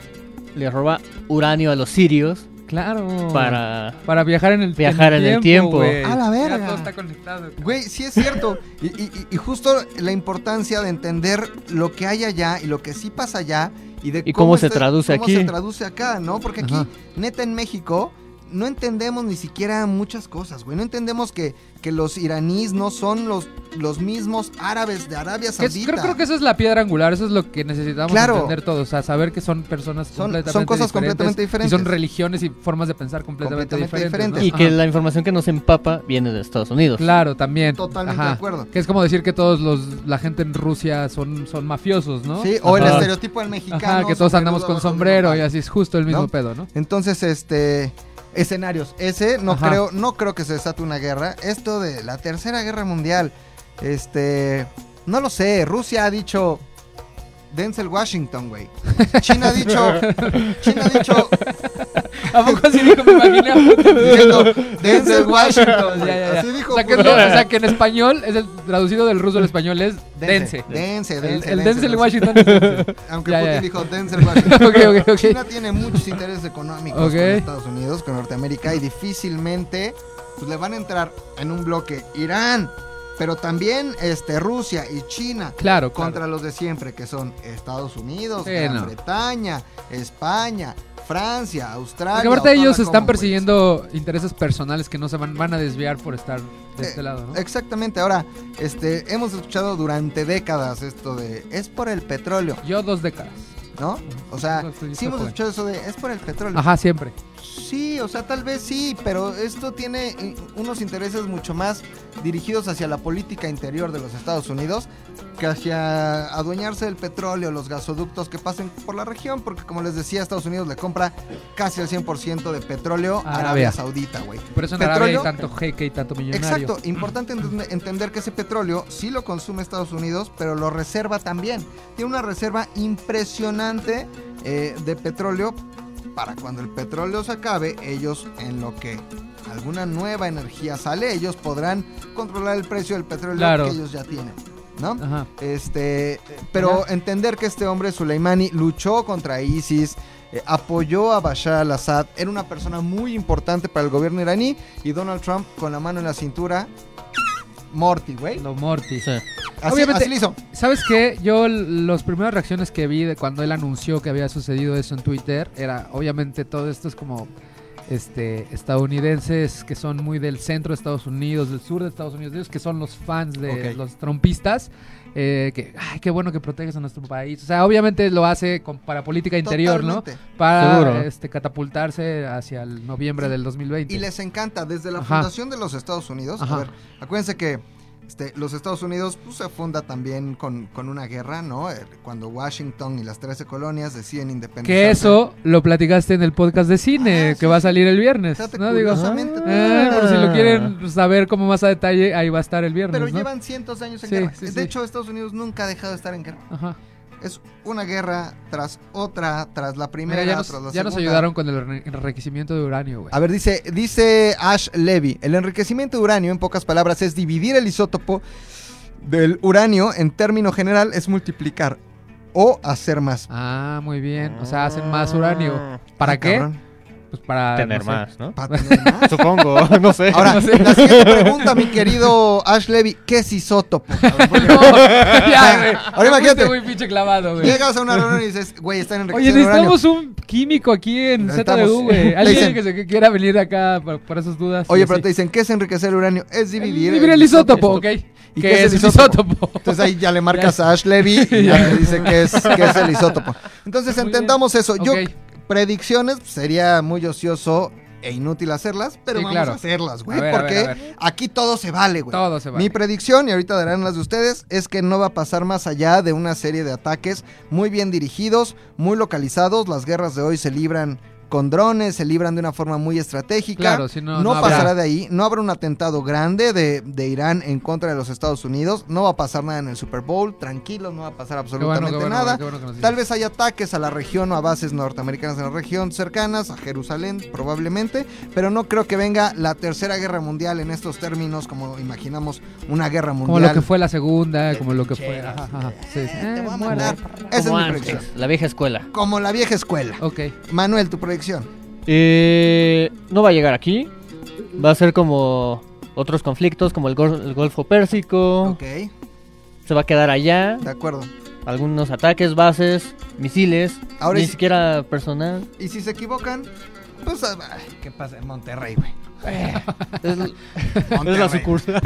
le roba uranio a los sirios Claro. para... Para viajar en el, Viajar en el tiempo. güey. A la verga. Ya todo está conectado. Güey, sí es cierto. Y, y- y justo la importancia de entender lo que hay allá y lo que sí pasa allá y de Y cómo se este- traduce cómo aquí. se traduce acá, ¿no? Porque aquí, Ajá. neta, en México, no entendemos ni siquiera muchas cosas, güey. No entendemos que, que los iraníes no son los, los mismos árabes de Arabia Saudita. creo, creo que esa es la piedra angular, eso es lo que necesitamos Claro. entender todos, o sea, saber que son personas Son- completamente son cosas diferentes, completamente diferentes. Y son religiones y formas de pensar completamente, Completamente diferentes. diferentes. ¿no? Y que la información que nos empapa viene de Estados Unidos. Claro, también. Totalmente Ajá. de acuerdo. Que es como decir que todos los la gente en Rusia son, son mafiosos, ¿no? Sí, o el estereotipo del mexicano. Ajá, que todos andamos con sombrero y así es justo el mismo ¿No? pedo, ¿no? Entonces, este escenarios. Ese no Ajá. creo, no creo que se desate una guerra. Esto de la tercera guerra mundial, este, no lo sé. Rusia ha dicho Denzel Washington, güey. China ha dicho, *laughs* China ha dicho ¿A poco así dijo? Me imaginé a Putin *laughs* diciendo Denzel *laughs* Washington. Ya, güey. ya, ya. Así dijo. O sea, que, no, o sea, que en español, es el traducido del ruso al español es dense. Dense, El, dense, el dense, dense. Washington dense. *laughs* Aunque Ya, Putin dijo Denzel Washington. Ok, ok, ok. China tiene muchos intereses económicos con Estados Unidos, con Norteamérica y difícilmente pues, le van a entrar en un bloque Irán, pero también este Rusia y China Claro, contra claro. los de siempre que son Estados Unidos, Sí, Gran no. Bretaña, España, Francia, Australia. Porque aparte ellos están persiguiendo intereses personales que no se van, van a desviar por estar de Eh, este lado, ¿no? Exactamente, ahora, este, hemos escuchado durante décadas esto de, es por el petróleo, Yo dos décadas. ¿no? O sea, sí hemos escuchado eso de, es por el petróleo. Ajá, siempre. Sí, o sea, tal vez sí, pero esto tiene eh, unos intereses mucho más dirigidos hacia la política interior de los Estados Unidos que hacia adueñarse del petróleo, los gasoductos que pasen por la región, porque como les decía, Estados Unidos le compra casi el 100% de petróleo a Arabia. Arabia Saudita, güey. Por eso en Arabia hay tanto jeque y tanto millonario. Exacto, importante ent- entender que ese petróleo sí lo consume Estados Unidos, pero lo reserva también. Tiene una reserva impresionante eh, de petróleo para cuando el petróleo se acabe, ellos en lo que alguna nueva energía sale, ellos podrán controlar el precio del petróleo Claro. que ellos ya tienen, ¿no? Ajá. Este, pero entender que este hombre, Soleimani, luchó contra ISIS, eh, apoyó a Bashar al-Assad, era una persona muy importante para el gobierno iraní y Donald Trump con la mano en la cintura, Morty, güey. Lo Morty. Sí. Así, Obviamente- así lo hizo. ¿Sabes qué? Yo las primeras reacciones que vi de cuando él anunció que había sucedido eso en Twitter era obviamente todo esto es como este estadounidenses que son muy del centro de Estados Unidos, del sur de Estados Unidos, ellos que son los fans de los trumpistas, eh, que ay qué bueno que proteges a nuestro país. O sea, obviamente lo hace con- para política interior, ¿no? Para Seguro. este catapultarse hacia el noviembre del 2020. Y les encanta, desde la Ajá. fundación de los Estados Unidos. Ajá. A ver, acuérdense que este, los Estados Unidos pues, se funda también con, con una guerra, ¿no? Eh, Cuando Washington y las 13 colonias deciden independizarse. que eso lo platicaste en el podcast de cine Ah, que sí, va a salir el viernes, Fíjate, ¿no? Digo, Eh, por si lo Ah. quieren saber como más a detalle, ahí va a estar el viernes. Pero ¿no? llevan cientos de años en Sí, guerra. sí, de hecho, Estados Unidos nunca ha dejado de estar en guerra. Ajá. Es una guerra tras otra, tras la primera, Mira, ya nos, tras la ya nos ayudaron con el enri- enriquecimiento de uranio, güey. A ver, dice, dice Ash Levy, el enriquecimiento de uranio, en pocas palabras, es dividir el isótopo del uranio en término general, es multiplicar o hacer más. Ah, muy bien. O sea, hacen más uranio. ¿Para Ah, qué? cabrón, Pues para Tener no sé. más, ¿no? para tener más. Supongo, *laughs* no sé. Ahora, No sé. la siguiente pregunta, mi querido Ash Levy, ¿qué es isótopo? *laughs* cabrón? Porque No, ya, güey. Ahora imagínate. Muy pinche clavado, güey. Llegas a una reunión y dices, güey, están Oye, enriqueciendo uranio. necesitamos un químico aquí en ZDU, güey. *laughs* Alguien que, se, que quiera venir acá por esas dudas. Oye, pero te dicen, ¿qué es enriquecer el uranio? Es dividir, Dividir el isótopo, ok. ¿Y ¿Qué, qué es es el el isótopo? Entonces ahí ya le marcas a Ash Levy y ya le dice que es, que es el isótopo. Entonces Muy entendamos eso. Yo, Ok. Predicciones, pues, sería muy ocioso e inútil hacerlas, pero Sí, vamos claro. a hacerlas, güey. A Porque ver, a ver. aquí todo se vale, güey. Todo se vale. Mi predicción, y ahorita darán las de ustedes, es que no va a pasar más allá de una serie de ataques muy bien dirigidos, muy localizados. Las guerras de hoy se libran con drones, se libran de una forma muy estratégica. Claro, si no, no, no habrá- pasará de ahí, no habrá un atentado grande de, de Irán en contra de los Estados Unidos, no va a pasar nada en el Super Bowl, tranquilos, no va a pasar Qué bueno, absolutamente bueno, nada. bueno Tal vez haya ataques a la región o a bases norteamericanas en la región cercanas, a Jerusalén probablemente, pero no creo que venga la tercera guerra mundial en estos términos como imaginamos una guerra mundial. Como lo que fue la segunda, como lo que fue. Ajá, ajá. Sí, sí. Te Eh, voy a muere. mandar. Esa es mi predicción. la vieja escuela. Como la vieja escuela. Ok. Manuel, tu Eh, no va a llegar aquí. Va a ser como otros conflictos, como el, Gol- el Golfo Pérsico. Ok, Se va a quedar allá. de acuerdo. Algunos ataques, bases, misiles. Ahora ni siquiera personal. Y si se equivocan, pues ay, ¿qué pasa en Monterrey, güey? Es, *laughs* es la sucursal.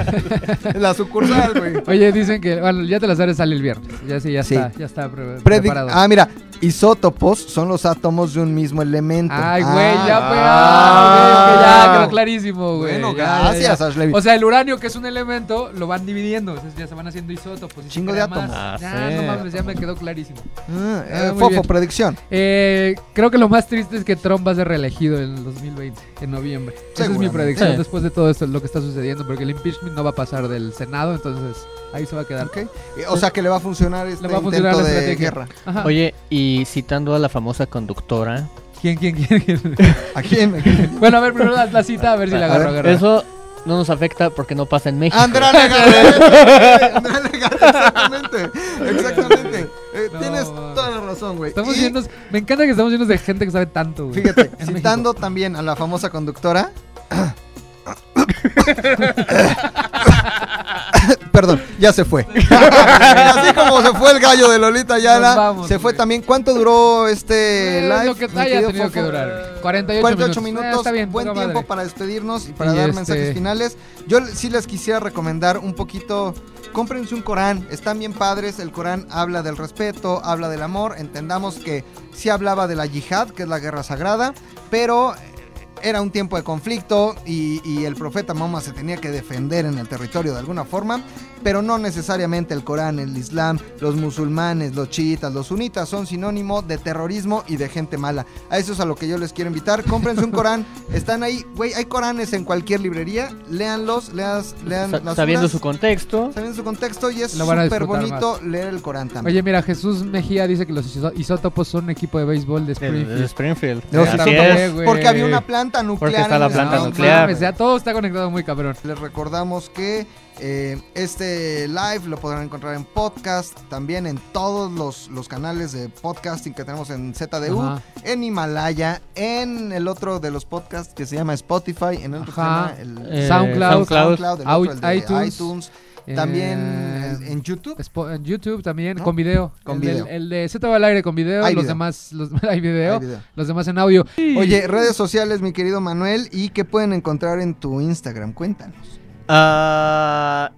Es *laughs* la sucursal, güey. Oye, dicen que, bueno, ya te las sabes, sale el viernes. Ya sí, ya Sí. está, ya está pre- Predic- preparado. ah, mira, isótopos son los átomos de un mismo elemento. Ay, güey, ya fue. Ah, Ah, ya quedó clarísimo, güey. Bueno, Ya, ya, gracias, ya. Ashley. O sea, el uranio, que es un elemento, lo van dividiendo. Entonces ya se van haciendo isótopos. Chingo de átomos. Ah, Ya, sí. no mames, ya me quedó clarísimo. Ah, eh, Ah, Fofo, bien. predicción. Eh, creo que lo más triste es que Trump va a ser reelegido en el 2020, en noviembre. Esa es mi predicción Sí. después de todo esto, lo que está sucediendo, porque el impeachment no va a pasar del Senado, entonces ahí se va a quedar. Ok. Eh, O sea que le va a funcionar este Le va a funcionar intento la de guerra. Ajá. Oye, y citando a la famosa conductora. ¿Quién, quién, quién? quién? ¿A quién? ¿A *laughs* quién? bueno, a ver, primero la, la cita, a ver si la agarro. agarro. Eso no nos afecta porque no pasa en México. Andrea Legarreta. *laughs* Andrea Legarreta, exactamente. Exactamente. Eh, No, tienes toda la razón, güey. Estamos Y, llenos, me encanta que estamos llenos de gente que sabe tanto, güey. Fíjate, citando también a la famosa conductora. *laughs* *laughs* Perdón, ya se fue. *laughs* Así como se fue el gallo de Lolita Ayala, se fue también. ¿Cuánto duró este live? lo que haya que durar. 48, 48 minutos. minutos, está bien, buen tiempo madre. para despedirnos y para Y dar este- mensajes finales. Yo sí les quisiera recomendar un poquito, cómprense un Corán, están bien padres, el Corán habla del respeto, habla del amor, entendamos que sí hablaba de la yihad, que es la guerra sagrada, pero era un tiempo de conflicto y, y el profeta Mahoma se tenía que defender en el territorio de alguna forma, pero no necesariamente el Corán, el Islam, los musulmanes, los chiitas, los sunitas son sinónimo de terrorismo y de gente mala. A eso es a lo que yo les quiero invitar. Cómprense un Corán, están ahí, güey, hay Coranes en cualquier librería, léanlos, leas, lean Sa- las sabiendo su contexto. sabiendo su contexto y es súper bonito leer el Corán también. Oye, mira, Jesús Mejía dice que los isótopos son un equipo de béisbol de De, Springfield. de Springfield. Los Así isótopos, es. güey. porque había una planta nuclear. Porque está la planta No nuclear. mames, ya todo está conectado muy cabrón. Les recordamos que eh, este live lo podrán encontrar en podcast, también en todos los, los canales de podcasting que tenemos en ZDU, Ajá. en Himalaya, en el otro de los podcasts que se llama Spotify, en el otro que se llama el Eh, SoundCloud, SoundCloud. SoundCloud, el otro el de iTunes. iTunes, también Eh, en, YouTube. Spo- en YouTube también, ¿No? con video. Con el, video. del- el de Z va al aire con video, Hay los video. demás los, *laughs* hay video, Hay video. los demás en audio. Oye, redes sociales, mi querido Manuel, ¿y qué pueden encontrar en tu Instagram? Cuéntanos. Ah,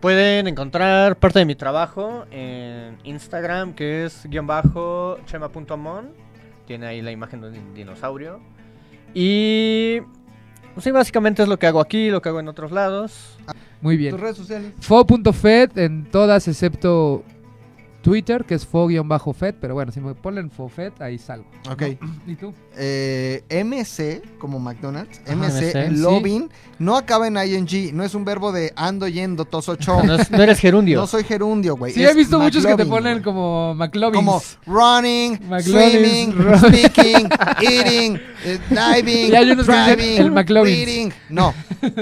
pueden encontrar parte de mi trabajo en Instagram, que es guion bajo chema.mon. Tiene ahí la imagen de un dinosaurio. Y... pues sí, básicamente es lo que hago aquí, lo que hago en otros lados. Muy bien. ¿Tus redes sociales? Fo.fed en todas excepto Twitter, que es fo-fed, pero bueno, si me ponen fofed, ahí salgo. Ok. ¿Y tú? Eh, MC, como McDonald's, Ajá, MC, MC, loving, no acaba en ing, no es un verbo de ando yendo, tosocho. No, es- no eres gerundio. No soy gerundio, güey. Sí, es he visto muchos que te ponen como McLovin. Como running, McLovin, swimming, run- speaking, eating, eh, diving, Y hay unos que dicen driving, el McLovin. reading. No,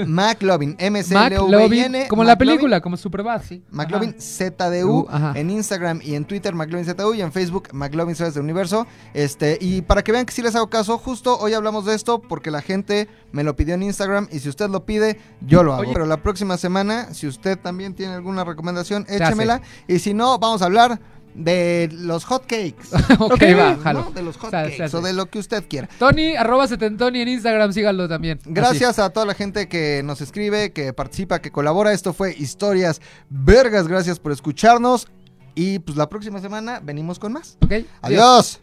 McLovin, MC, McLovin, como la película, como Superbad. Sí, McLovin ZDU Ajá. en Instagram y en Twitter McLovin ZDU y en Facebook McLovin del Universo. Este, y para que vean que sí les hago caso, justo hoy hablamos de esto porque la gente me lo pidió en Instagram y si usted lo pide, yo lo hago. Oye. Pero la próxima semana, si usted también tiene alguna recomendación, échemela. Y si no, vamos a hablar de los hotcakes. *laughs* ok, va, jalo. ¿no? De los hotcakes o de lo que usted quiera. Tony, arroba setentoni en Instagram, síganlo también. Gracias a toda la gente que nos escribe, que participa, que colabora. Esto fue Historias Vergas. Gracias por escucharnos. Y pues la próxima semana venimos con más. Ok. Adiós.